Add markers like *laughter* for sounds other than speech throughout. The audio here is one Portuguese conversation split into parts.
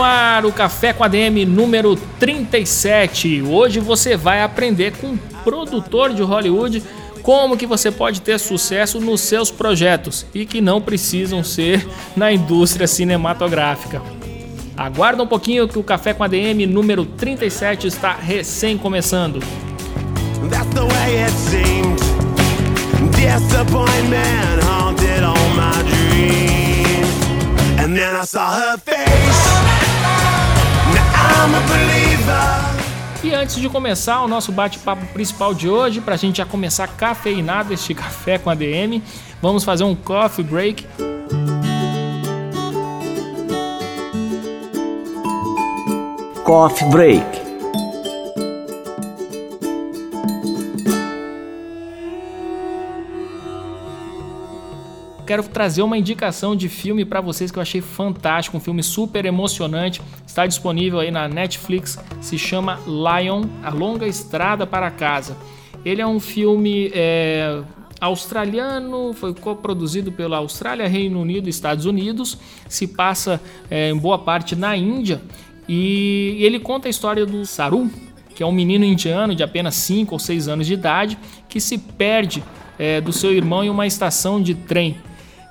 no ar o Café com ADM número 37. Hoje você vai aprender com produtor de Hollywood, como que você pode ter sucesso nos seus projetos e que não precisam ser na indústria cinematográfica. Aguarda um pouquinho que o Café com ADM número 37 está recém começando. That's. And then I saw her face. E antes de começar o nosso bate-papo principal de hoje, para a gente já começar cafeinado este *laughs* café com a DM, vamos fazer um coffee break. Coffee break. quero trazer uma indicação de filme para vocês que eu achei fantástico, um filme super emocionante. Está disponível aí na Netflix, se chama Lion, A Longa Estrada para Casa. Ele é um filme é, australiano, foi coproduzido pela Austrália, Reino Unido e Estados Unidos, se passa é, em boa parte na Índia e ele conta a história do Saru, que é um menino indiano de apenas 5 ou 6 anos de idade que se perde é, do seu irmão em uma estação de trem.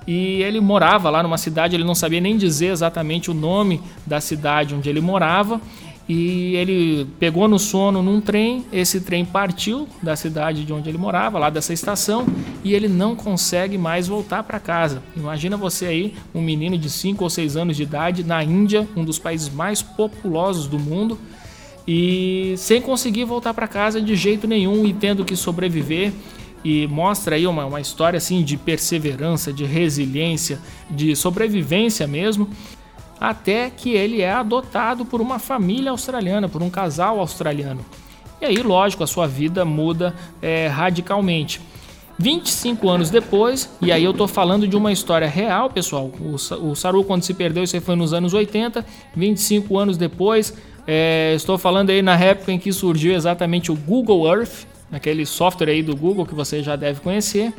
E ele morava lá numa cidade, ele não sabia nem dizer exatamente o nome da cidade onde ele morava. E ele pegou no sono num trem, esse trem partiu da cidade de onde ele morava, lá dessa estação, e ele não consegue mais voltar para casa. Imagina você aí, um menino de 5 ou 6 anos de idade, na Índia, um dos países mais populosos do mundo, e sem conseguir voltar para casa de jeito nenhum e tendo que sobreviver e mostra aí uma, uma história assim de perseverança, de resiliência, de sobrevivência mesmo, até que ele é adotado por uma família australiana, por um casal australiano. E aí, lógico, a sua vida muda é, radicalmente. 25 anos depois, e aí eu tô falando de uma história real, pessoal. O, Saru, quando se perdeu, isso foi nos anos 80. 25 anos depois, é, estou falando aí na época em que surgiu exatamente o Google Earth, naquele software aí do Google que você já deve conhecer,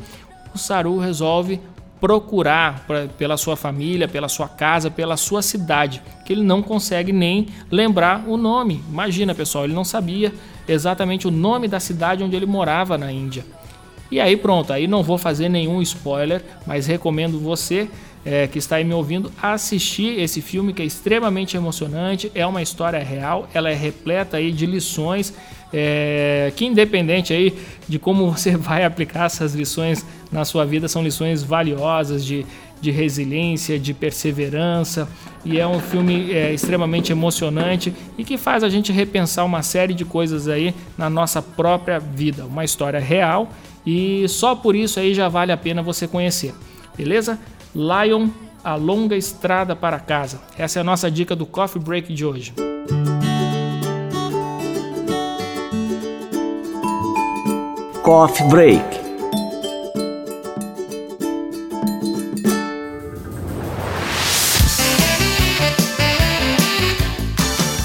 o Saru resolve procurar pra, pela sua família, pela sua casa, pela sua cidade, que ele não consegue nem lembrar o nome. Imagina, pessoal, ele não sabia exatamente o nome da cidade onde ele morava na Índia. E aí pronto, aí não vou fazer nenhum spoiler, mas recomendo você é, que está aí me ouvindo assistir esse filme que é extremamente emocionante, é uma história real, ela é repleta aí de lições é, que independente aí de como você *laughs* vai aplicar essas lições na sua vida, são lições valiosas de, de resiliência, de perseverança e é um filme é, extremamente emocionante e que faz a gente repensar uma série de coisas aí na nossa própria vida, uma história real e só por isso aí já vale a pena você conhecer, beleza? Lion, a longa estrada para casa. Essa é a nossa dica do Coffee Break de hoje. Coffee Break.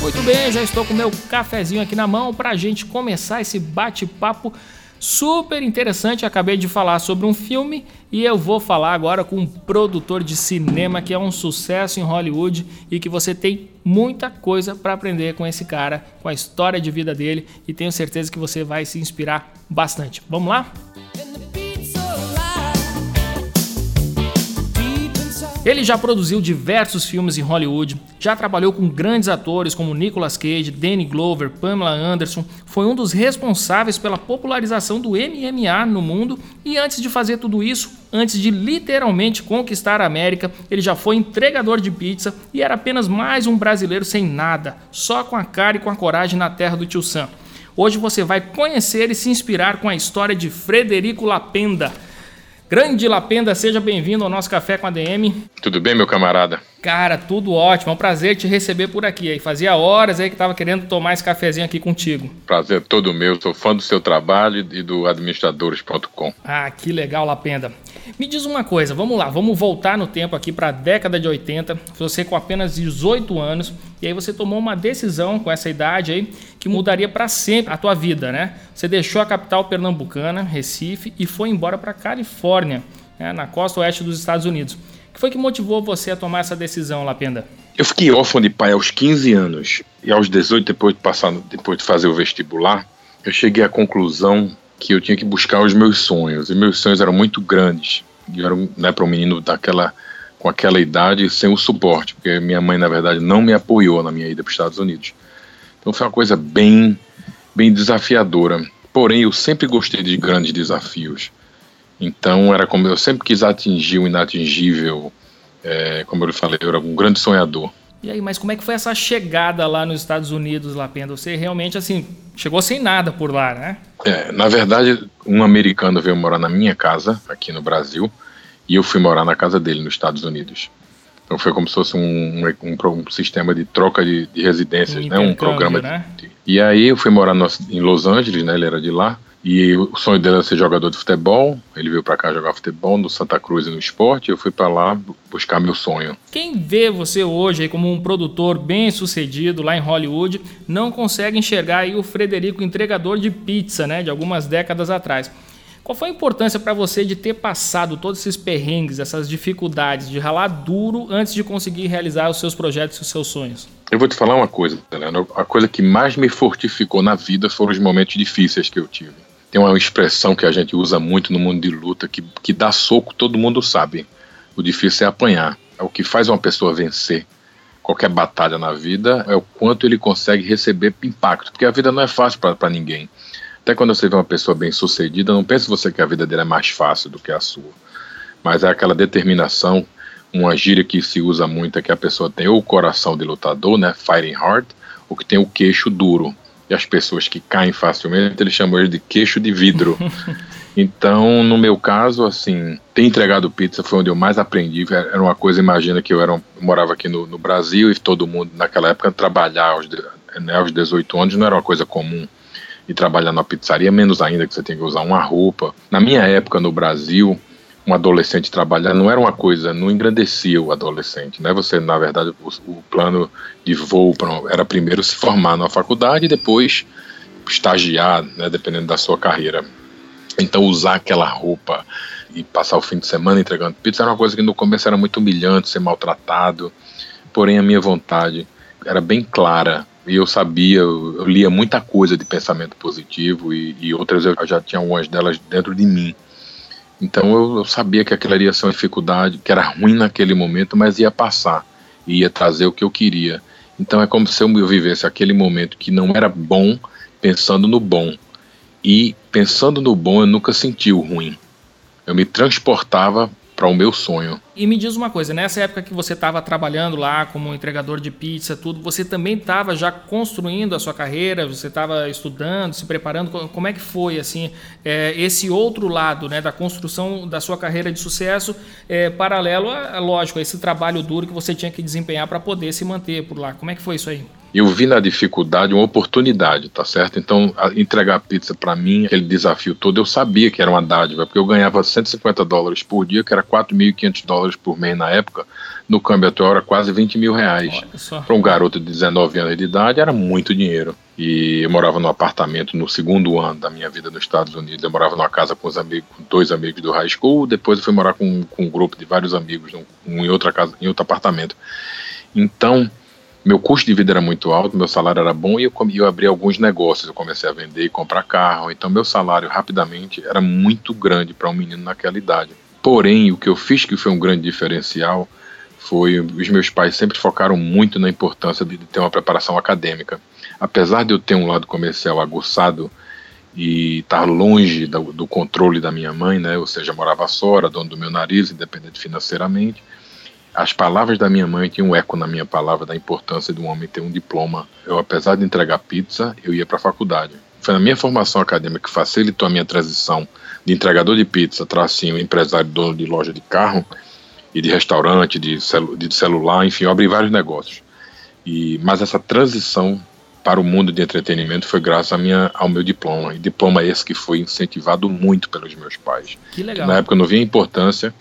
Muito bem, já estou com meu cafezinho aqui na mão para a gente começar esse bate-papo super interessante. Acabei de falar sobre um filme e eu vou falar agora com um produtor de cinema que é um sucesso em Hollywood e que você tem muita coisa para aprender com esse cara, com a história de vida dele e tenho certeza que você vai se inspirar bastante. Vamos lá? Ele já produziu diversos filmes em Hollywood, já trabalhou com grandes atores como Nicolas Cage, Danny Glover, Pamela Anderson, foi um dos responsáveis pela popularização do MMA no mundo e antes de fazer tudo isso, antes de literalmente conquistar a América, ele já foi entregador de pizza e era apenas mais um brasileiro sem nada, só com a cara e com a coragem na terra do tio Sam. Hoje você vai conhecer e se inspirar com a história de Frederico Lapenda Grande Lapenda, seja bem-vindo ao nosso Café com a DM. Tudo bem, meu camarada? Cara, tudo ótimo. É um prazer te receber por aqui. Aí fazia horas aí que tava querendo tomar esse cafezinho aqui contigo. Prazer todo meu. Sou fã do seu trabalho e do administradores.com. Ah, que legal, Lapenda. Me diz uma coisa, vamos lá, vamos voltar no tempo aqui para a década de 80. Você com apenas 18 anos e aí você tomou uma decisão com essa idade aí que mudaria para sempre a tua vida, né? Você deixou a capital pernambucana, Recife, e foi embora para Califórnia, né, na costa oeste dos Estados Unidos. O que foi que motivou você a tomar essa decisão, Lapenda? Eu fiquei órfão de pai aos 15 anos e aos 18 depois de passar, depois de fazer o vestibular, eu cheguei à conclusão que eu tinha que buscar os meus sonhos. E meus sonhos eram muito grandes. Eu era né, para um menino daquela com aquela idade sem o suporte, porque minha mãe na verdade não me apoiou na minha ida para os Estados Unidos. Então foi uma coisa bem bem desafiadora. Porém, eu sempre gostei de grandes desafios. Então era como eu sempre quis atingir o inatingível. É, como eu lhe falei, eu era um grande sonhador. E aí, mas como é que foi essa chegada lá nos Estados Unidos, Lapenda? Você realmente, assim, chegou sem nada por lá, né? É, na verdade, um americano veio morar na minha casa, aqui no Brasil, e eu fui morar na casa dele, nos Estados Unidos. Então foi como se fosse um, um, um sistema de troca de, de residências, um né? Um programa. Né? De, e aí eu fui morar no, em Los Angeles, né? Ele era de lá. E o sonho dele era ser jogador de futebol. Ele veio para cá jogar futebol no Santa Cruz e no esporte. Eu fui para lá buscar meu sonho. Quem vê você hoje como um produtor bem sucedido lá em Hollywood não consegue enxergar aí o Frederico entregador de pizza, né, de algumas décadas atrás. Qual foi a importância para você de ter passado todos esses perrengues, essas dificuldades, de ralar duro antes de conseguir realizar os seus projetos e os seus sonhos? Eu vou te falar uma coisa, Helena. A coisa que mais me fortificou na vida foram os momentos difíceis que eu tive. Tem uma expressão que a gente usa muito no mundo de luta que, que dá soco, todo mundo sabe. O difícil é apanhar. É o que faz uma pessoa vencer qualquer batalha na vida, é o quanto ele consegue receber impacto. Porque a vida não é fácil para ninguém. Até quando você vê uma pessoa bem sucedida, não pense você que a vida dele é mais fácil do que a sua. Mas é aquela determinação, uma gíria que se usa muito é que a pessoa tem ou o coração de lutador, né, fighting heart, ou que tem o queixo duro. E as pessoas que caem facilmente, eles chamam ele de queixo de vidro. *laughs* Então, no meu caso, assim, ter entregado pizza foi onde eu mais aprendi. Era uma coisa, imagina que eu, era, eu morava aqui no, no, Brasil e todo mundo, naquela época, trabalhar aos, né, aos 18 anos não era uma coisa comum. E trabalhar na pizzaria, menos ainda que você tem que usar uma roupa. Na minha época no Brasil, um adolescente trabalhar não era uma coisa, não engrandecia o adolescente, né? Você, na verdade, o, o plano de voo era primeiro se formar na faculdade e depois estagiar, né, dependendo da sua carreira. Então usar aquela roupa e passar o fim de semana entregando pizza era uma coisa que no começo era muito humilhante, ser maltratado. Porém a minha vontade era bem clara e eu sabia, eu, lia muita coisa de pensamento positivo e, e outras eu já tinha algumas delas dentro de mim. Então eu, eu sabia que aquilo ia ser uma dificuldade, que era ruim naquele momento, mas ia passar e ia trazer o que eu queria. Então é como se eu vivesse aquele momento que não era bom, pensando no bom. E pensando no bom, eu nunca senti o ruim. Eu me transportava para o meu sonho. E me diz uma coisa, nessa época que você estava trabalhando lá como entregador de pizza, tudo, você também estava já construindo a sua carreira, você estava estudando, se preparando, como é que foi assim é, esse outro lado, né, da construção da sua carreira de sucesso, é, paralelo, a, lógico, a esse trabalho duro que você tinha que desempenhar para poder se manter por lá. Como é que foi isso aí? Eu vi na dificuldade uma oportunidade, tá certo? Então, entregar pizza para mim, aquele desafio todo, eu sabia que era uma dádiva, porque eu ganhava 150 dólares por dia, que era 4.500 dólares por mês na época, no câmbio atual era quase 20 mil reais. Para um garoto de 19 anos de idade, era muito dinheiro. E eu morava num apartamento no segundo ano da minha vida nos Estados Unidos. Eu morava numa casa com, os amigos, com dois amigos do high school, depois eu fui morar com, com um grupo de vários amigos um, em outra casa, em outro apartamento. Então, meu custo de vida era muito alto, meu salário era bom e eu, eu abri alguns negócios. Eu comecei a vender e comprar carro, então meu salário rapidamente era muito grande para um menino naquela idade. Porém, o que eu fiz que foi um grande diferencial foi os meus pais sempre focaram muito na importância de, ter uma preparação acadêmica. Apesar de eu ter um lado comercial aguçado e estar longe do, do controle da minha mãe, né, ou seja, morava só, era dono do meu nariz, independente financeiramente, as palavras da minha mãe tinham um eco na minha palavra da importância de um homem ter um diploma. Eu, apesar de entregar pizza, eu ia para a faculdade. Foi na minha formação acadêmica que facilitou a minha transição de entregador de pizza, tracinho, empresário, dono de loja de carro e de restaurante, de, celu de celular, enfim, eu abri vários negócios. E, mas essa transição para o mundo de entretenimento foi graças a minha, ao meu diploma. E diploma esse que foi incentivado muito pelos meus pais. Que legal. Na época eu não via importância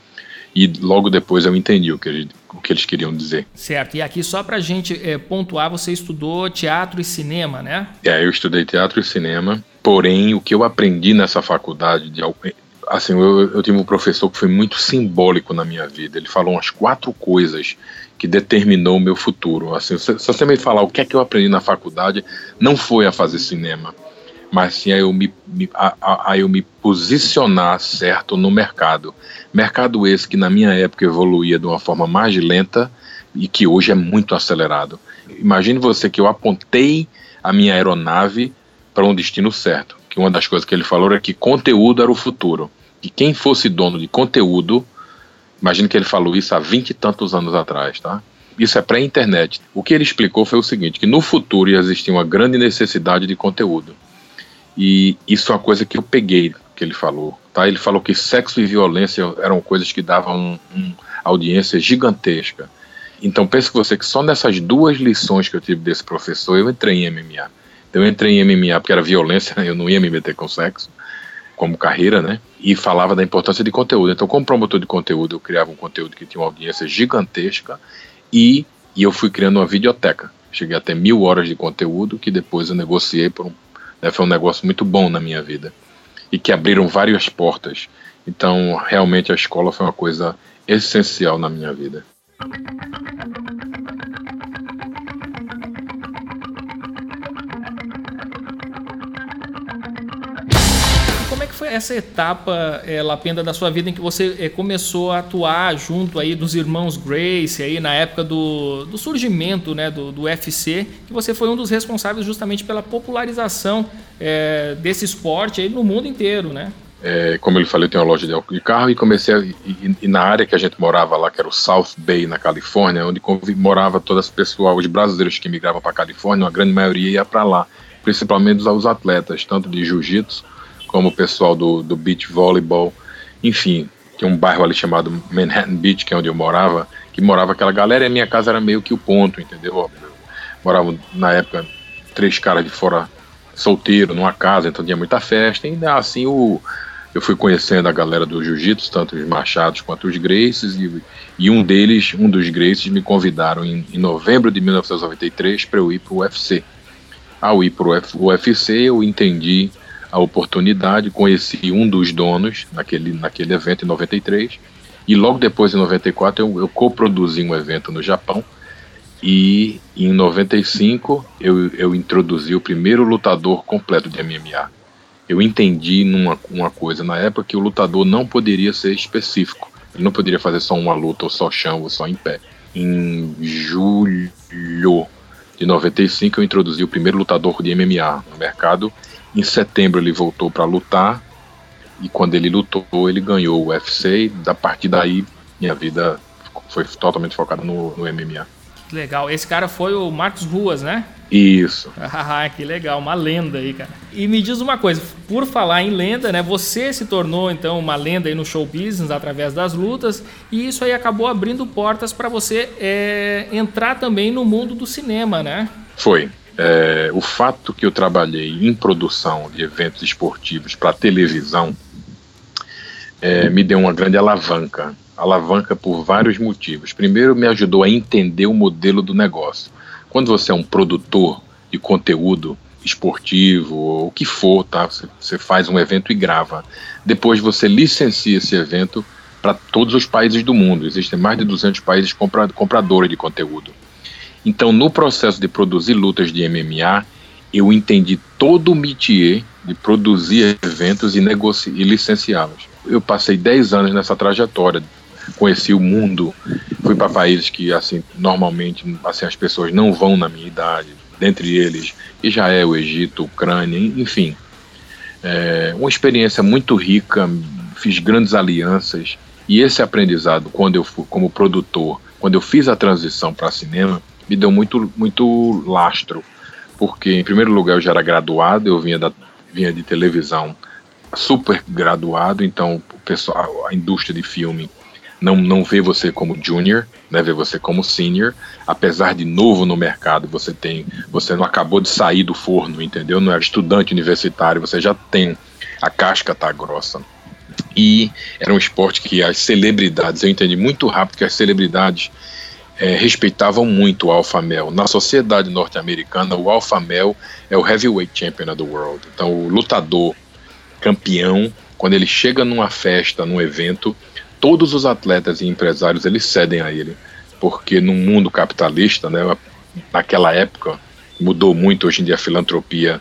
e logo depois eu entendi o que, eles, o que eles queriam dizer. Certo, e aqui só para a gente é, pontuar, você estudou teatro e cinema, né? É, eu estudei teatro e cinema, porém o que eu aprendi nessa faculdade de assim, eu, eu tive um professor que foi muito simbólico na minha vida. Ele falou umas quatro coisas que determinou o meu futuro. Assim, se, se você me falar o que é que eu aprendi na faculdade, não foi a fazer cinema, mas sim a eu me, a, a, eu me posicionar certo no mercado. Mercado esse que na minha época evoluía de uma forma mais lenta e que hoje é muito acelerado. Imagine você que eu apontei a minha aeronave para um destino certo. Que uma das coisas que ele falou era que conteúdo era o futuro. E quem fosse dono de conteúdo Imagino que ele falou isso há vinte e tantos anos atrás, tá? Isso é pré-internet. O que ele explicou foi o seguinte: que no futuro ia existir uma grande necessidade de conteúdo. E isso é uma coisa que eu peguei que ele falou. Tá? Ele falou que sexo e violência eram coisas que davam um, um audiência gigantesca. Então pense você que só nessas duas lições que eu tive desse professor eu entrei em MMA. Então, eu entrei em MMA porque era violência, eu não ia me meter com sexo como carreira, né? E falava da importância de conteúdo. Então, como promotor de conteúdo, eu criava um conteúdo que tinha uma audiência gigantesca e, e eu fui criando uma videoteca. Cheguei até mil horas de conteúdo que depois eu negociei por um, né, foi um negócio muito bom na minha vida e que abriram várias portas. Então, realmente a escola foi uma coisa essencial na minha vida. Foi essa etapa, é, Lapenda, da sua vida em que você é, começou a atuar junto aí dos irmãos Grace, aí na época do, do surgimento né, do, do UFC, que você foi um dos responsáveis justamente pela popularização é, desse esporte aí no mundo inteiro, né? É, como ele falou, eu tenho uma loja de carro e comecei a, e, e, na área que a gente morava lá, que era o South Bay, na Califórnia, onde morava todas as pessoas, os brasileiros que migravam para a Califórnia, uma grande maioria ia para lá, principalmente os atletas, tanto de jiu-jitsu como o pessoal do, do beach volleyball, enfim, tinha um bairro ali chamado Manhattan Beach, que é onde eu morava, que morava aquela galera e a minha casa era meio que o ponto, entendeu? Moravam na época três caras de fora solteiro numa casa, então tinha muita festa, e assim o, eu fui conhecendo a galera do jiu-jitsu, tanto os machados quanto os Graces, e, e, um deles, um dos Graces, me convidaram em, em novembro de 1993 para eu ir para o UFC. Ao ir para o UFC, eu entendi a oportunidade, conheci um dos donos naquele, naquele evento em 93 e logo depois em 94 eu, eu coproduzi um evento no Japão e em 95 eu, eu introduzi o primeiro lutador completo de MMA. Eu entendi numa uma coisa na época que o lutador não poderia ser específico. Ele não poderia fazer só uma luta ou só chão ou só em pé. Em julho de 95 eu introduzi o primeiro lutador de MMA no mercado em setembro ele voltou para lutar e quando ele lutou ele ganhou o UFC e da partir daí minha vida foi totalmente focada no, no MMA. Legal. Esse cara foi o Marcos Ruas, né? Isso. *laughs* Ah, que legal, uma lenda aí, cara. E me diz uma coisa, por falar em lenda, né? Você se tornou então uma lenda aí no show business através das lutas e isso aí acabou abrindo portas para você é, entrar também no mundo do cinema, né? Foi é, o fato que eu trabalhei em produção de eventos esportivos para televisão é, me deu uma grande alavanca. Alavanca por vários motivos. Primeiro, me ajudou a entender o modelo do negócio. Quando você é um produtor de conteúdo esportivo, ou o que for, tá? Você, faz um evento e grava. Depois você licencia esse evento para todos os países do mundo. Existem mais de 200 países compra, compradores de conteúdo. Então, no processo de produzir lutas de MMA, eu entendi todo o métier de produzir eventos e, e licenciá-los. Eu passei 10 anos nessa trajetória, conheci o mundo, fui para países que assim normalmente assim as pessoas não vão na minha idade, dentre eles Israel, Egito, Ucrânia, enfim, é uma experiência muito rica, fiz grandes alianças e esse aprendizado quando eu fui como produtor, quando eu fiz a transição para cinema, me deu muito, muito lastro, porque, em primeiro lugar, eu já era graduado, eu vinha, da, vinha de televisão super graduado, então o pessoal, a indústria de filme não, não vê você como junior, né, vê você como senior, apesar de novo no mercado, você tem, você não acabou de sair do forno, entendeu? Não é estudante universitário, você já tem a casca tá grossa. E era um esporte que as celebridades, eu entendi muito rápido que as celebridades é, respeitavam muito o Alpha Male. Na sociedade norte-americana, o Alpha Male é o heavyweight champion of the world. Então, o lutador campeão, quando ele chega numa festa, num evento, todos os atletas e empresários eles cedem a ele, porque no mundo capitalista, né, naquela época mudou muito. Hoje em dia a filantropia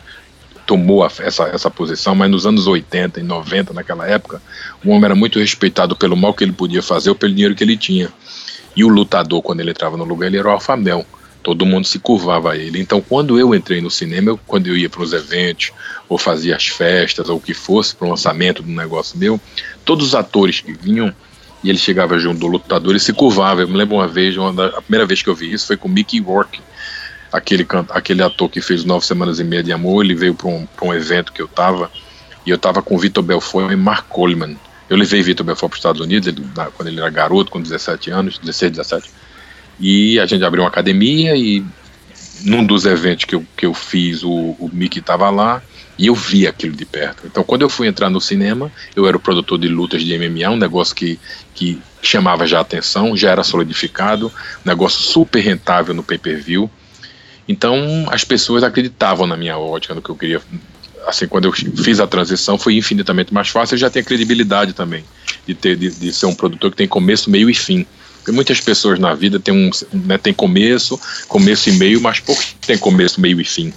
tomou a, essa, essa posição, mas nos anos 80 e 90, naquela época, o homem era muito respeitado pelo mal que ele podia fazer ou pelo dinheiro que ele tinha. E o lutador, quando ele entrava no lugar, ele era o alfamel. Todo mundo se curvava a ele. Então, quando eu entrei no cinema, eu, quando eu ia para os eventos, ou fazia as festas, ou o que fosse, para o lançamento do negócio meu, todos os atores que vinham, e ele chegava junto do lutador e se curvava. Eu me lembro uma vez, uma da, a primeira vez que eu vi isso foi com Mickey Rourke, aquele, aquele ator que fez Nove Semanas e Meia de Amor. Ele veio para um, um evento que eu estava, e eu estava com Vitor Belfort e Mark Coleman. Eu levei Vitor Belfort para os Estados Unidos, ele, quando ele era garoto, com 17 anos, 16, 17. E a gente abriu uma academia e num dos eventos que eu, que eu fiz, o, o Mickey estava lá e eu vi aquilo de perto. Então, quando eu fui entrar no cinema, eu era o produtor de lutas de MMA, um negócio que, que chamava já atenção, já era solidificado, um negócio super rentável no pay-per-view. Então, as pessoas acreditavam na minha ótica, no que eu queria assim, quando eu fiz a transição, foi infinitamente mais fácil. Eu já tenho credibilidade também de ter de, de ser um produtor que tem começo, meio e fim. Porque muitas pessoas na vida têm um, né, tem começo, começo e meio, mas pouco tem começo, meio e fim.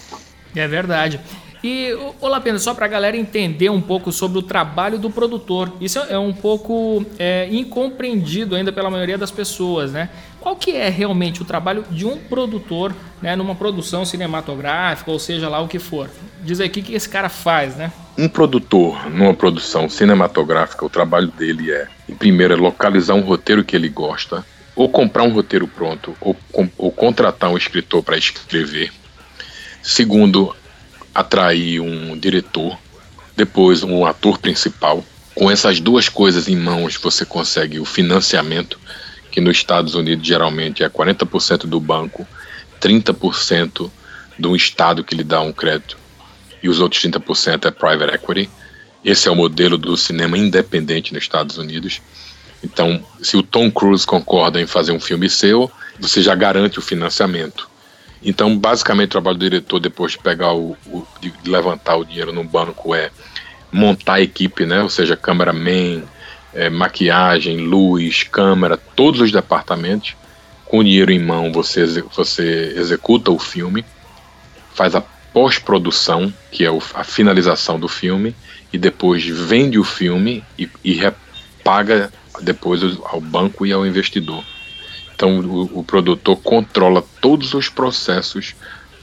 É verdade. E, olá, Pedro, só para a galera entender um pouco sobre o trabalho do produtor. Isso é um pouco é, incompreendido ainda pela maioria das pessoas, né? Qual que é realmente o trabalho de um produtor né, numa produção cinematográfica, ou seja lá o que for? Diz aí o que, esse cara faz, né? Um produtor numa produção cinematográfica, o trabalho dele é, primeiro, é localizar um roteiro que ele gosta, ou comprar um roteiro pronto, ou, ou contratar um escritor para escrever. Segundo, atrair um diretor, depois um ator principal. Com essas duas coisas em mãos, você consegue o financiamento, que nos Estados Unidos geralmente é 40% do banco, 30% do estado que lhe dá um crédito e os outros 30% é private equity. Esse é o modelo do cinema independente nos Estados Unidos. Então, se o Tom Cruise concorda em fazer um filme seu, você já garante o financiamento. Então, basicamente, o trabalho do diretor, depois de pegar o, o de levantar o dinheiro no banco, é montar a equipe, né? Ou seja, cameraman, é, maquiagem, luz, câmera, todos os departamentos. Com o dinheiro em mão, você, você executa o filme, faz a pós-produção, que é a finalização do filme, e depois vende o filme e, e repaga depois ao banco e ao investidor. Então o, o produtor controla todos os processos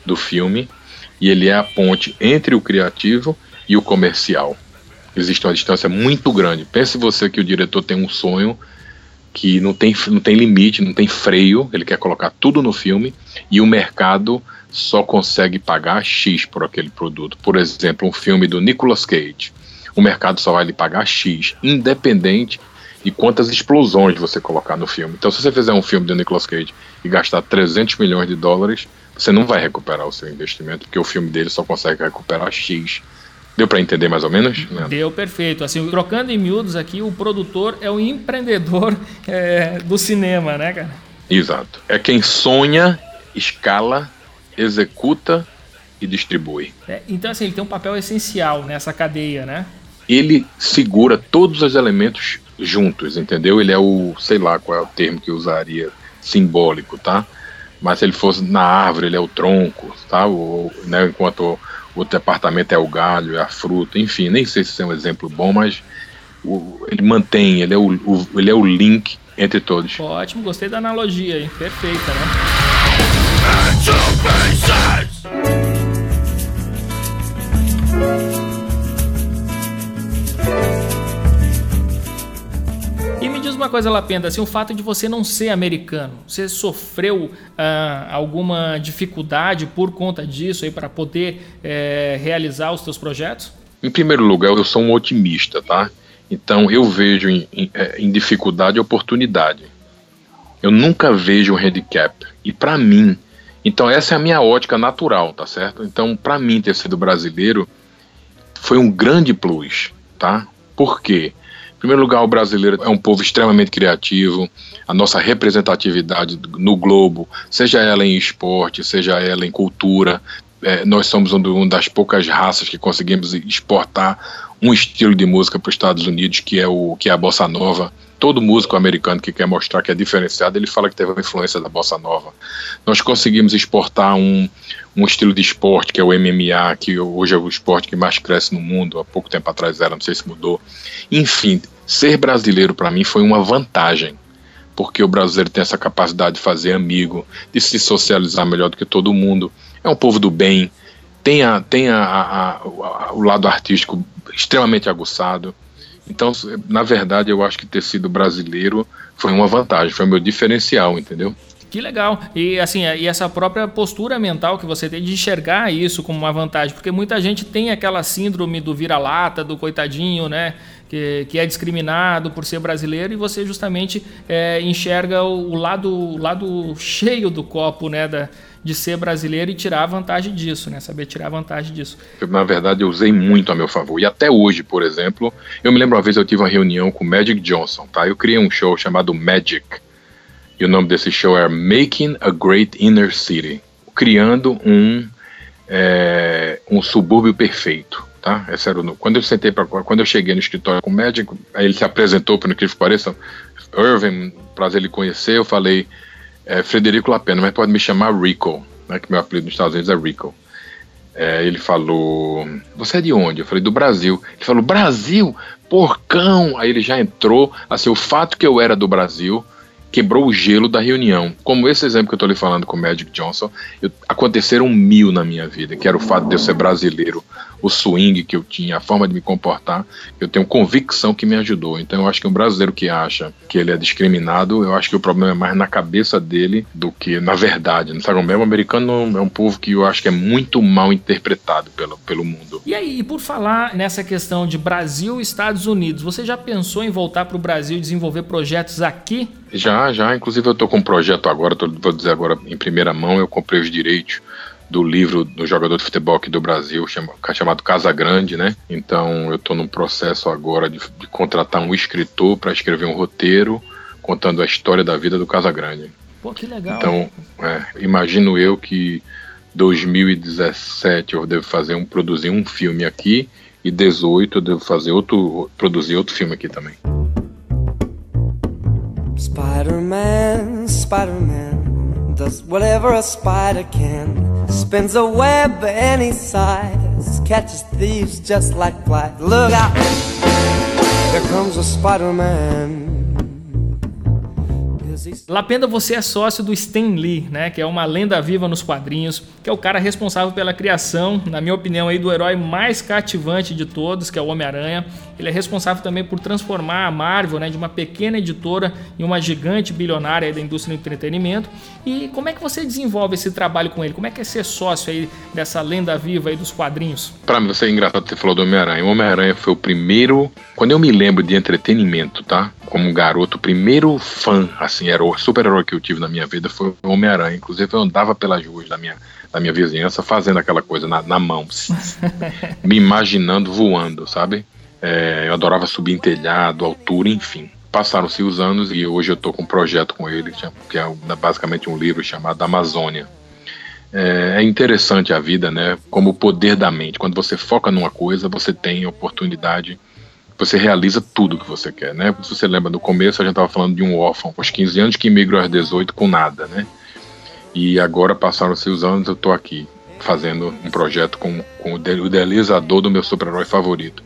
do filme e ele é a ponte entre o criativo e o comercial. Existe uma distância muito grande. Pense você que o diretor tem um sonho que não tem, não tem limite, não tem freio, ele quer colocar tudo no filme e o mercado só consegue pagar X por aquele produto. Por exemplo, um filme do Nicolas Cage. O mercado só vai lhe pagar X, independente e quantas explosões você colocar no filme. Então, se você fizer um filme do Nicolas Cage e gastar 300 milhões de dólares, você não vai recuperar o seu investimento, porque o filme dele só consegue recuperar X. Deu para entender mais ou menos? Né? Deu perfeito. Assim, trocando em miúdos aqui, o produtor é o empreendedor *laughs* é, do cinema, né, cara? Exato. É quem sonha, escala, executa e distribui. É, então, assim, ele tem um papel essencial nessa cadeia, né? Ele segura todos os elementos juntos, entendeu? Ele é o, sei lá qual é o termo que eu usaria, simbólico, tá? Mas se ele fosse na árvore, ele é o tronco, tá? O, né, enquanto o, departamento é o galho, é a fruta, enfim, nem sei se é um exemplo bom, mas o, ele mantém, ele é o, o, ele é o link entre todos. Ótimo, gostei da analogia, hein? Perfeita, né? Uma coisa, Lapenda, assim, o fato de você não ser americano, você sofreu ah, alguma dificuldade por conta disso aí para poder é, realizar os seus projetos? Em primeiro lugar, eu sou um otimista, tá? Então eu vejo em, em, é, em dificuldade oportunidade. Eu nunca vejo um handicap. E para mim, então essa é a minha ótica natural, tá certo? Então para mim ter sido brasileiro foi um grande plus, tá? Por quê? Em primeiro lugar, o brasileiro é um povo extremamente criativo, a nossa representatividade no globo, seja ela em esporte, seja ela em cultura, é, nós somos uma um das poucas raças que conseguimos exportar um estilo de música para os Estados Unidos, que é, o, que é a bossa nova. Todo músico americano que quer mostrar que é diferenciado, ele fala que teve uma influência da bossa nova. Nós conseguimos exportar um, um estilo de esporte, que é o MMA, que hoje é o esporte que mais cresce no mundo, há pouco tempo atrás era, não sei se mudou. Enfim, ser brasileiro para mim foi uma vantagem, porque o brasileiro tem essa capacidade de fazer amigo, de se socializar melhor do que todo mundo. É um povo do bem, tem, a, tem a, a, o lado artístico extremamente aguçado. Então, na verdade, eu acho que ter sido brasileiro foi uma vantagem, foi meu diferencial, entendeu? Que legal. E assim, e essa própria postura mental que você tem de enxergar isso como uma vantagem, porque muita gente tem aquela síndrome do vira-lata, do coitadinho, né? Que, que é discriminado por ser brasileiro e você justamente é, enxerga o, o, lado, o lado cheio do copo, né? Da, de ser brasileiro e tirar vantagem disso, né? Saber tirar vantagem disso. Na verdade, eu usei muito a meu favor. E até hoje, por exemplo, eu me lembro uma vez eu tive uma reunião com o Magic Johnson, tá? Eu criei um show chamado Magic e o nome desse show é Making a Great Inner City criando um, é, um subúrbio perfeito. Tá? Esse era o, quando eu sentei para quando eu cheguei no escritório com o médico, aí ele se apresentou para o que pareça, Irving, prazer ele conhecer, eu falei é, Frederico Lapena, mas pode me chamar Rico, né, que meu apelido nos Estados Unidos é Rico. É, ele falou, você é de onde? Eu falei, do Brasil. Ele falou, Brasil? Porcão! Aí ele já entrou, assim, o fato que eu era do Brasil quebrou o gelo da reunião. Como esse exemplo que eu estou lhe falando com o Magic Johnson, eu, aconteceram mil na minha vida, que era o fato de eu ser brasileiro, o swing que eu tinha, a forma de me comportar, eu tenho convicção que me ajudou. Então eu acho que um brasileiro que acha que ele é discriminado, eu acho que o problema é mais na cabeça dele do que na verdade. Não sabe, o mesmo americano é um povo que eu acho que é muito mal interpretado pelo, pelo mundo. E aí, e por falar nessa questão de Brasil e Estados Unidos, você já pensou em voltar para o Brasil e desenvolver projetos aqui? Já, já. Inclusive eu estou com um projeto agora, tô, vou dizer agora em primeira mão, eu comprei os direitos do livro do jogador de futebol aqui do Brasil, chama, chamado Casa Grande, né? Então eu estou num processo agora de, de contratar um escritor para escrever um roteiro contando a história da vida do Casa Grande. Pô, que legal. Então, é, imagino eu que 2017 eu devo fazer um produzir um filme aqui e 18 eu devo fazer outro produzir outro filme aqui também. Spider-Man, Spider-Man does whatever a spider can. Spins a web any size, catches thieves just like flies. Look out! Here comes a Spider-Man. Lapenda, você é sócio do Stan Lee, né, que é uma lenda viva nos quadrinhos, que é o cara responsável pela criação, na minha opinião, aí, do herói mais cativante de todos, que é o Homem-Aranha. Ele é responsável também por transformar a Marvel né, de uma pequena editora em uma gigante bilionária da indústria do entretenimento. E como é que você desenvolve esse trabalho com ele? Como é que é ser sócio aí dessa lenda viva aí dos quadrinhos? Para mim, você é engraçado você falou do Homem-Aranha. O Homem-Aranha foi o primeiro. Quando eu me lembro de entretenimento, tá? Como garoto, o primeiro fã, assim, era o super-herói que eu tive na minha vida foi o Homem-Aranha. Inclusive, eu andava pelas ruas da minha, da minha vizinhança fazendo aquela coisa na, na mão, *laughs* me imaginando voando, sabe? É, eu adorava subir em telhado, altura, enfim. Passaram-se os anos e hoje eu estou com um projeto com ele, que é basicamente um livro chamado Amazônia. É, é interessante a vida, né? Como o poder da mente. Quando você foca numa coisa, você tem oportunidade você realiza tudo que você quer, né? Se você lembra no começo, a gente estava falando de um órfão aos 15 anos que migrou aos 18 com nada, né? E agora passaram-se os anos, eu estou aqui fazendo um projeto com, com o idealizador do meu super-herói favorito.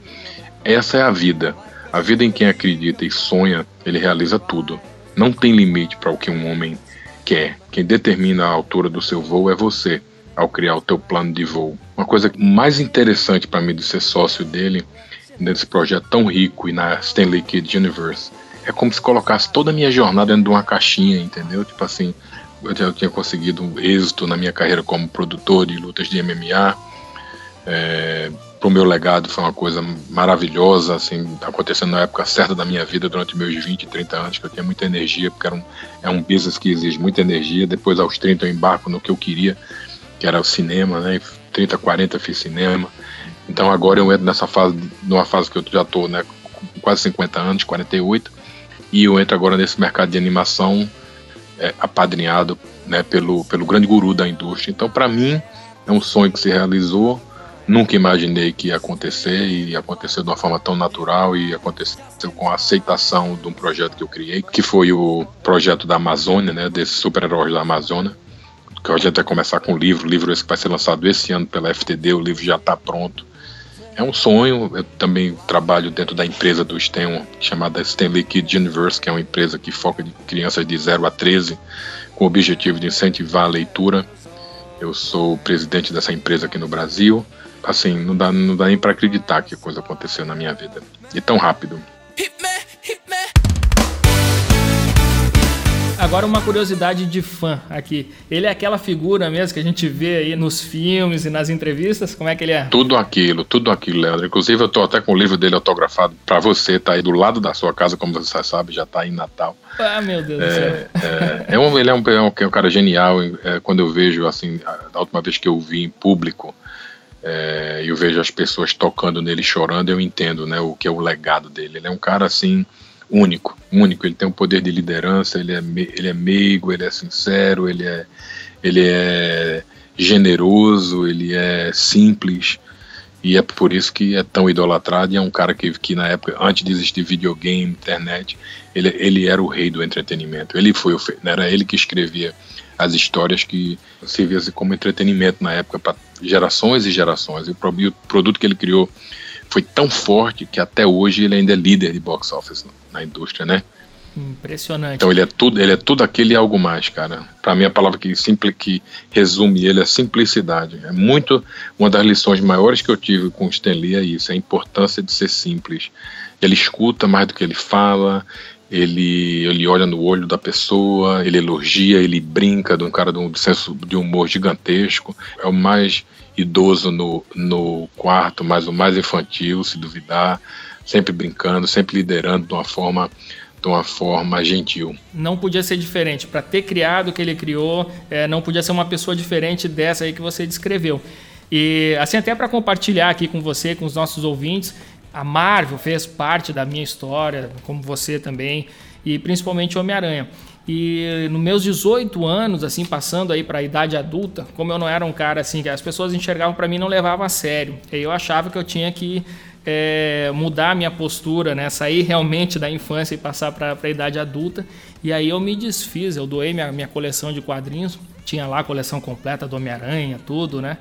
Essa é a vida. A vida em quem acredita e sonha, ele realiza tudo. Não tem limite para o que um homem quer. Quem determina a altura do seu voo é você, ao criar o teu plano de voo. Uma coisa mais interessante para mim de ser sócio dele, nesse projeto tão rico e na Stanley Kidd Universe, é como se colocasse toda a minha jornada dentro de uma caixinha, entendeu? Tipo assim, eu já tinha conseguido êxito na minha carreira como produtor de lutas de MMA, é, para o meu legado foi uma coisa maravilhosa, assim, acontecendo na época certa da minha vida, durante meus 20, 30 anos, que eu tinha muita energia, porque era um, é um business que exige muita energia. Depois, aos 30, eu embarco no que eu queria, que era o cinema, né? 30, 40 fiz cinema. Então agora eu entro nessa fase, numa fase que eu já estou, né, com quase 50 anos, 48, e eu entro agora nesse mercado de animação é, apadrinhado né, pelo, pelo grande guru da indústria. Então, para mim, é um sonho que se realizou Nunca imaginei que ia acontecer e aconteceu de uma forma tão natural e aconteceu com a aceitação de um projeto que eu criei, que foi o projeto da Amazônia, né, desses super-heróis da Amazônia. Que a gente vai começar com o livro, o livro esse que vai ser lançado esse ano pela FTD, o livro já está pronto. É um sonho, eu também trabalho dentro da empresa do STEM, chamada Stanley Kids Universe, que é uma empresa que foca em crianças de 0 a 13, com o objetivo de incentivar a leitura. Eu sou presidente dessa empresa aqui no Brasil assim, não dá, não dá nem para acreditar que a coisa aconteceu na minha vida. E tão rápido. Agora uma curiosidade de fã aqui. Ele é aquela figura mesmo que a gente vê aí nos filmes e nas entrevistas? Como é que ele é? Tudo aquilo, tudo aquilo, Leandro. Inclusive eu tô até com o livro dele autografado para você, tá aí do lado da sua casa, como você sabe, já tá aí em Natal. Ah, meu Deus é, do céu. É, é um, ele é um, é um, é um cara genial. É, quando eu vejo, assim, a, a última vez que eu vi em público, é, eu vejo as pessoas tocando nele chorando, eu entendo né, o que é o legado dele. Ele é um cara assim único, único. Ele tem um poder de liderança, ele é, ele é meigo, ele é sincero, ele é, ele é generoso, ele é simples. E é por isso que é tão idolatrado. E é um cara que, que na época, antes de existir videogame, internet, ele, ele era o rei do entretenimento. Ele foi o, era ele que escrevia as histórias que serviam como entretenimento na época para gerações e gerações. E o produto que ele criou foi tão forte que até hoje ele ainda é líder de box office na indústria, né? Impressionante. Então ele é tudo, ele é tudo aquele e algo mais, cara. Para mim a palavra que simples que resume ele é simplicidade. É muito uma das lições maiores que eu tive com o Stan Lee é isso, é a importância de ser simples. Ele escuta mais do que ele fala, ele, ele olha no olho da pessoa, ele elogia, ele brinca de um cara de um senso de humor gigantesco. É o mais idoso no, no quarto, mas o mais infantil, se duvidar, sempre brincando, sempre liderando de uma forma de uma forma gentil. Não podia ser diferente. Para ter criado o que ele criou, é, não podia ser uma pessoa diferente dessa aí que você descreveu. E assim até para compartilhar aqui com você, com os nossos ouvintes, a Marvel fez parte da minha história, como você também, e principalmente Homem-Aranha. E nos meus 18 anos, assim, passando aí para a idade adulta, como eu não era um cara assim que as pessoas enxergavam para mim não levavam a sério. E eu achava que eu tinha que é, mudar a minha postura, né? Sair realmente da infância e passar para a idade adulta. E aí eu me desfiz, eu doei minha, minha coleção de quadrinhos, tinha lá a coleção completa do Homem-Aranha, tudo, né?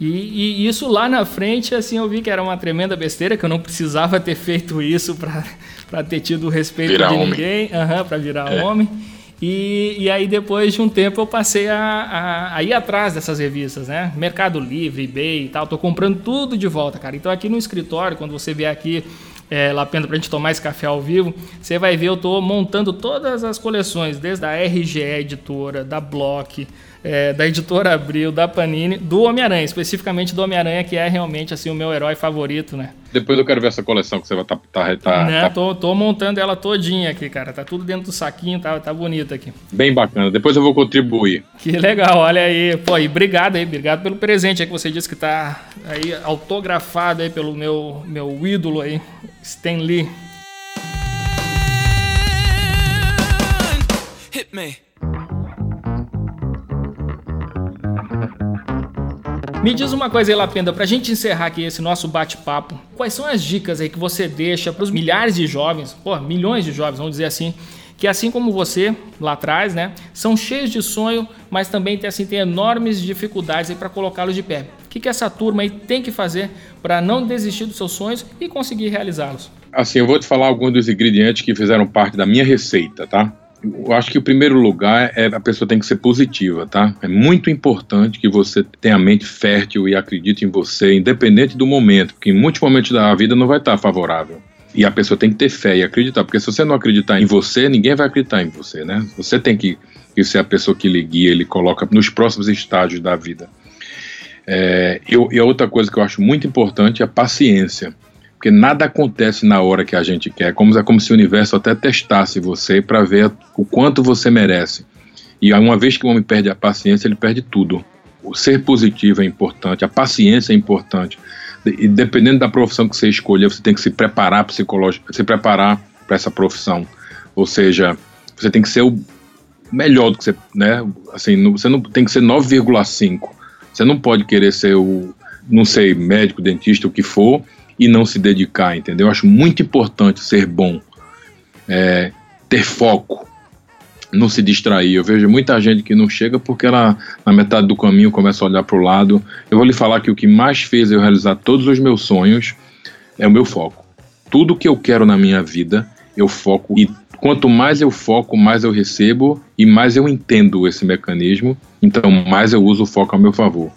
E, e, isso lá na frente, assim, eu vi que era uma tremenda besteira, que eu não precisava *laughs* ter feito isso para ter tido o respeito virar de homem. ninguém, uhum, para virar é. homem. E, e, aí, depois de um tempo, eu passei a, a, a, ir atrás dessas revistas, né? Mercado Livre, eBay e tal. Tô comprando tudo de volta, cara. Então, aqui no escritório, quando você vier aqui, é, Lapenda, pra gente tomar esse café ao vivo, você vai ver, eu tô montando todas as coleções, desde a RGE Editora, da Block, é, da editora Abril, da Panini, do Homem-Aranha, especificamente do Homem-Aranha, que é realmente assim o meu herói favorito, né? Depois eu quero ver essa coleção que você vai estar. Tá, tá, tá, né? tá... Tô, tô, montando ela todinha aqui, cara. Tá tudo dentro do saquinho, tá, tá bonito aqui. Bem bacana. Depois eu vou contribuir. Que legal, olha aí. Pô, e obrigado aí, obrigado pelo presente aí que você disse que tá aí autografado aí pelo meu, meu ídolo aí, Stan Lee. Hit me. Me diz uma coisa aí, Lapenda, pra gente encerrar aqui esse nosso bate-papo, quais são as dicas aí que você deixa para os milhares de jovens, pô, milhões de jovens, vamos dizer assim, que assim como você lá atrás, né, são cheios de sonho, mas também tem assim tem enormes dificuldades aí para colocá-los de pé. O que, que essa turma aí tem que fazer para não desistir dos seus sonhos e conseguir realizá-los? Assim, eu vou te falar alguns dos ingredientes que fizeram parte da minha receita, tá? Eu acho que o primeiro lugar é a pessoa tem que ser positiva, tá? É muito importante que você tenha a mente fértil e acredite em você, independente do momento, porque em muitos momentos da vida não vai estar favorável. E a pessoa tem que ter fé e acreditar, porque se você não acreditar em você, ninguém vai acreditar em você, né? Você tem que, que ser a pessoa que lhe guia, ele coloca nos próximos estágios da vida. É, eu, e outra coisa que eu acho muito importante é a paciência. Porque nada acontece na hora que a gente quer. Como, é como se o universo até testasse você para ver o quanto você merece. E uma vez que o homem perde a paciência, ele perde tudo. O ser positivo é importante, a paciência é importante. E dependendo da profissão que você escolher, você tem que se preparar psicológico, se preparar para essa profissão. Ou seja, você tem que ser o melhor do que você, né? Assim, você não tem que ser 9,5. Você não pode querer ser o, não sei, médico, dentista, o que for, e não se dedicar, entendeu? Eu acho muito importante ser bom, é, ter foco, não se distrair. Eu vejo muita gente que não chega porque ela, na metade do caminho, começa a olhar para o lado. Eu vou lhe falar que o que mais fez eu realizar todos os meus sonhos é o meu foco. Tudo que eu quero na minha vida, eu foco. E quanto mais eu foco, mais eu recebo e mais eu entendo esse mecanismo. Então, mais eu uso o foco a meu favor.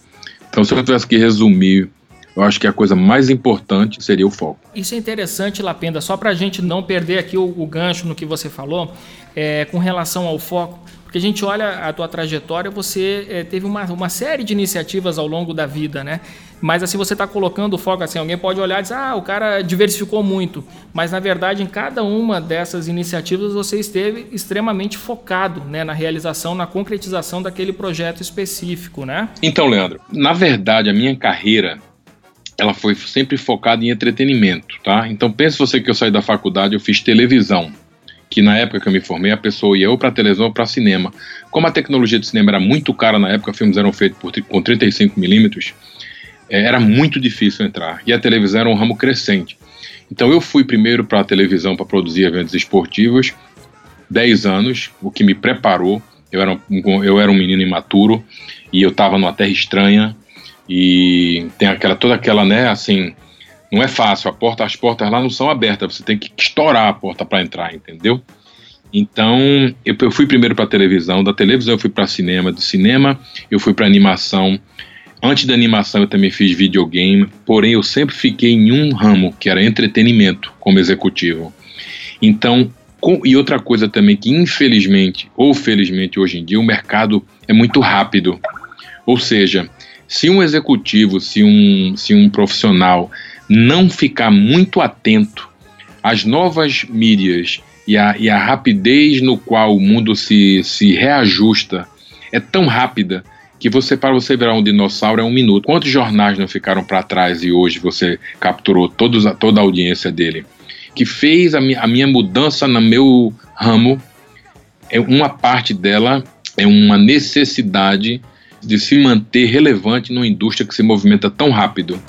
Então, se eu tivesse que resumir eu acho que a coisa mais importante seria o foco. Isso é interessante, Lapenda, só para a gente não perder aqui o, o, gancho no que você falou, é, com relação ao foco, porque a gente olha a tua trajetória, você é, teve uma, uma série de iniciativas ao longo da vida, né? Mas assim, você está colocando o foco assim, alguém pode olhar e dizer, ah, o cara diversificou muito. Mas na verdade, em cada uma dessas iniciativas, você esteve extremamente focado né, na realização, na concretização daquele projeto específico, né? Então, Leandro, na verdade, a minha carreira ela foi sempre focada em entretenimento, tá? Então pense você que eu saí da faculdade, eu fiz televisão, que na época que eu me formei, a pessoa ia ou para televisão ou para cinema. Como a tecnologia de cinema era muito cara na época, filmes eram feitos por, com 35 milímetros, é, era muito difícil entrar. E a televisão era um ramo crescente. Então eu fui primeiro para a televisão para produzir eventos esportivos, 10 anos, o que me preparou. Eu era um, eu era um menino imaturo e eu estava numa terra estranha, e tem aquela toda aquela, né, assim, não é fácil, a porta, as portas lá não são abertas, você tem que estourar a porta para entrar, entendeu? Então, eu, eu fui primeiro para televisão, da televisão eu fui para cinema, do cinema eu fui para animação. Antes da animação eu também fiz videogame, porém eu sempre fiquei em um ramo, que era entretenimento, como executivo. Então, com, e outra coisa também que infelizmente ou felizmente hoje em dia o mercado é muito rápido. Ou seja, se um executivo, se um, se um profissional não ficar muito atento às novas mídias e a, e a rapidez no qual o mundo se, se reajusta é tão rápida que você para você virar um dinossauro é um minuto. Quantos jornais não ficaram para trás e hoje você capturou todos, toda a audiência dele? Que fez a minha, a minha mudança no meu ramo, é uma parte dela é uma necessidade de se manter relevante numa indústria que se movimenta tão rápido.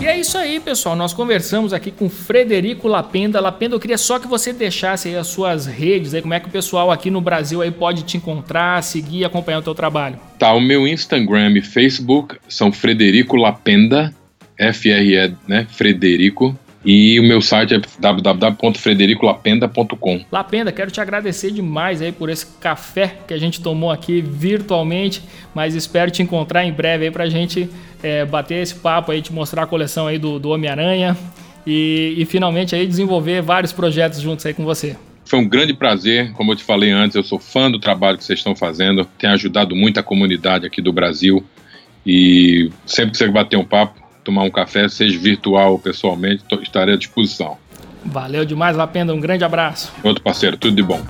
E é isso aí, pessoal. Nós conversamos aqui com Frederico Lapenda. Lapenda, eu queria só que você deixasse aí as suas redes, aí como é que o pessoal aqui no Brasil aí pode te encontrar, seguir e acompanhar o teu trabalho. Tá, o meu Instagram e Facebook são Frederico Lapenda, F-R-E, né, Frederico e o meu site é www.fredericolapenda.com. Lapenda, quero te agradecer demais aí por esse café que a gente tomou aqui virtualmente, mas espero te encontrar em breve aí pra gente é, bater esse papo aí, te mostrar a coleção aí do, do Homem-Aranha e, e finalmente aí desenvolver vários projetos juntos aí com você. Foi um grande prazer, como eu te falei antes, eu sou fã do trabalho que vocês estão fazendo, tem ajudado muito a comunidade aqui do Brasil e sempre que você bater um papo, tomar um café, seja virtual ou pessoalmente, estarei à disposição. Valeu demais, Lapenda. Um grande abraço. Outro parceiro, tudo de bom.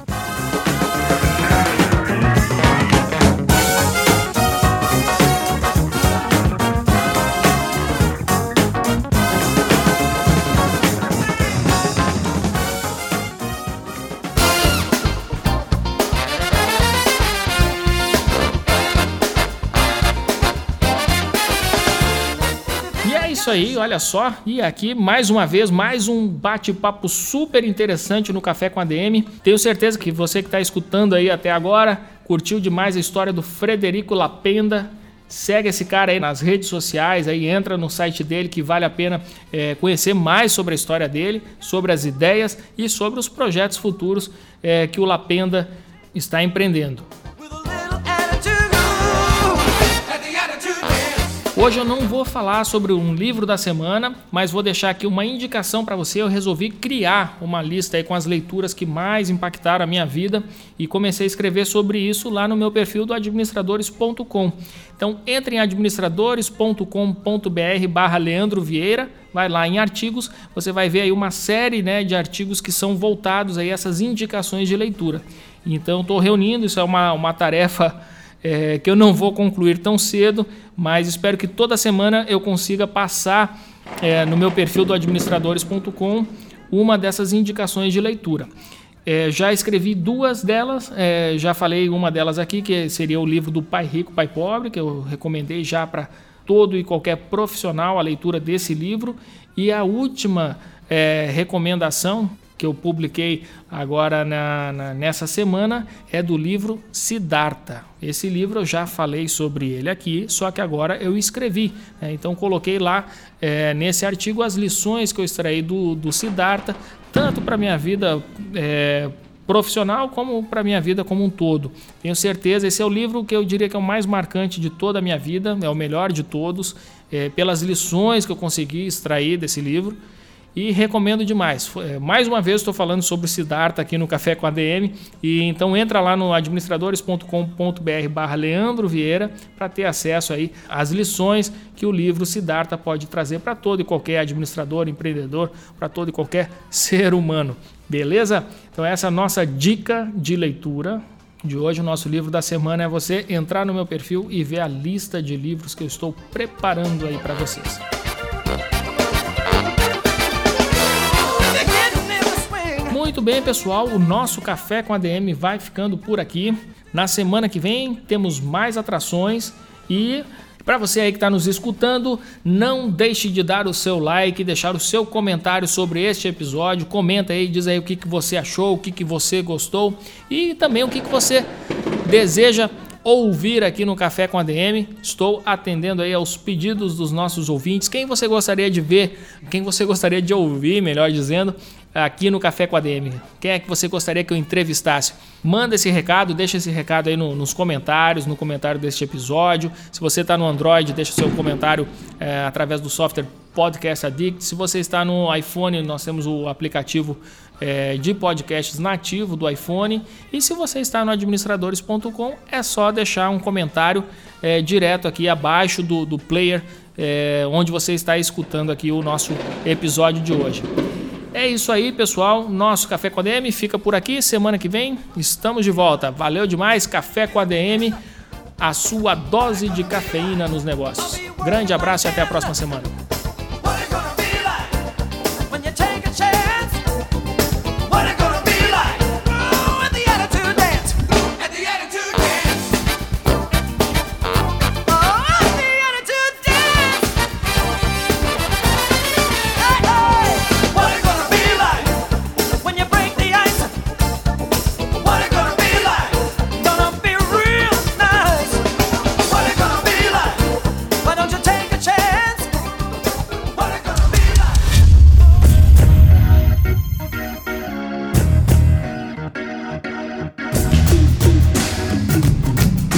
Olha só. E aqui, mais uma vez, mais um bate-papo super interessante no Café com a DM. Tenho certeza que você que está escutando aí até agora curtiu demais a história do Frederico Lapenda. Segue esse cara aí nas redes sociais, aí entra no site dele que vale a pena é, conhecer mais sobre a história dele, sobre as ideias e sobre os projetos futuros é, que o Lapenda está empreendendo. Hoje eu não vou falar sobre um livro da semana, mas vou deixar aqui uma indicação para você. Eu resolvi criar uma lista aí com as leituras que mais impactaram a minha vida e comecei a escrever sobre isso lá no meu perfil do administradores.com. Então entre em administradores.com.br barra Leandro Vieira, vai lá em artigos, você vai ver aí uma série né, de artigos que são voltados aí a essas indicações de leitura. Então estou reunindo, isso é uma, uma tarefa é, que eu não vou concluir tão cedo, mas espero que toda semana eu consiga passar é, no meu perfil do administradores.com uma dessas indicações de leitura. É, já escrevi duas delas, é, já falei uma delas aqui, que seria o livro do Pai Rico, Pai Pobre, que eu recomendei já para todo e qualquer profissional a leitura desse livro. E a última é, recomendação que eu publiquei agora na, na, nessa semana é do livro Siddhartha. Esse livro eu já falei sobre ele aqui, só que agora eu escrevi. Né? Então coloquei lá é, nesse artigo as lições que eu extraí do, do Siddhartha, tanto para minha vida é, profissional como para minha vida como um todo. Tenho certeza, esse é o livro que eu diria que é o mais marcante de toda a minha vida, é o melhor de todos, é, pelas lições que eu consegui extrair desse livro e recomendo demais. É, mais uma vez estou falando sobre Siddhartha aqui no Café com ADM e então entra lá no administradores.com.br barra Leandro Vieira para ter acesso aí às lições que o livro Siddhartha pode trazer para todo e qualquer administrador, empreendedor, para todo e qualquer *laughs* ser humano. Beleza? Então essa é a nossa dica de leitura de hoje. O nosso livro da semana é você entrar no meu perfil e ver a lista de livros que eu estou preparando aí para vocês. Muito bem, pessoal, o nosso Café com ADM vai ficando por aqui. Na semana que vem temos mais atrações e para você aí que está nos escutando, não deixe de dar o seu like, deixar o seu comentário sobre este episódio. Comenta aí, diz aí o que, que você achou, o que, que você gostou e também o que, que você deseja ouvir aqui no Café com ADM. Estou atendendo aí aos pedidos dos nossos ouvintes. Quem você gostaria de ver, quem você gostaria de ouvir, melhor dizendo, aqui no Café com a DM? Quem é que você gostaria que eu entrevistasse? Manda esse recado, deixa esse recado aí no, nos comentários, no comentário deste episódio. Se você está no Android, deixa seu comentário é, através do software Podcast Addict. Se você está no iPhone, nós temos o aplicativo é, de podcasts nativo do iPhone. E se você está no administradores.com, é só deixar um comentário é, direto aqui abaixo do, do player é, onde você está escutando aqui o nosso episódio de hoje. É isso aí, pessoal. Nosso Café com ADM fica por aqui. Semana que vem estamos de volta. Valeu demais, Café com ADM, a sua dose de cafeína nos negócios. Grande abraço e até a próxima semana.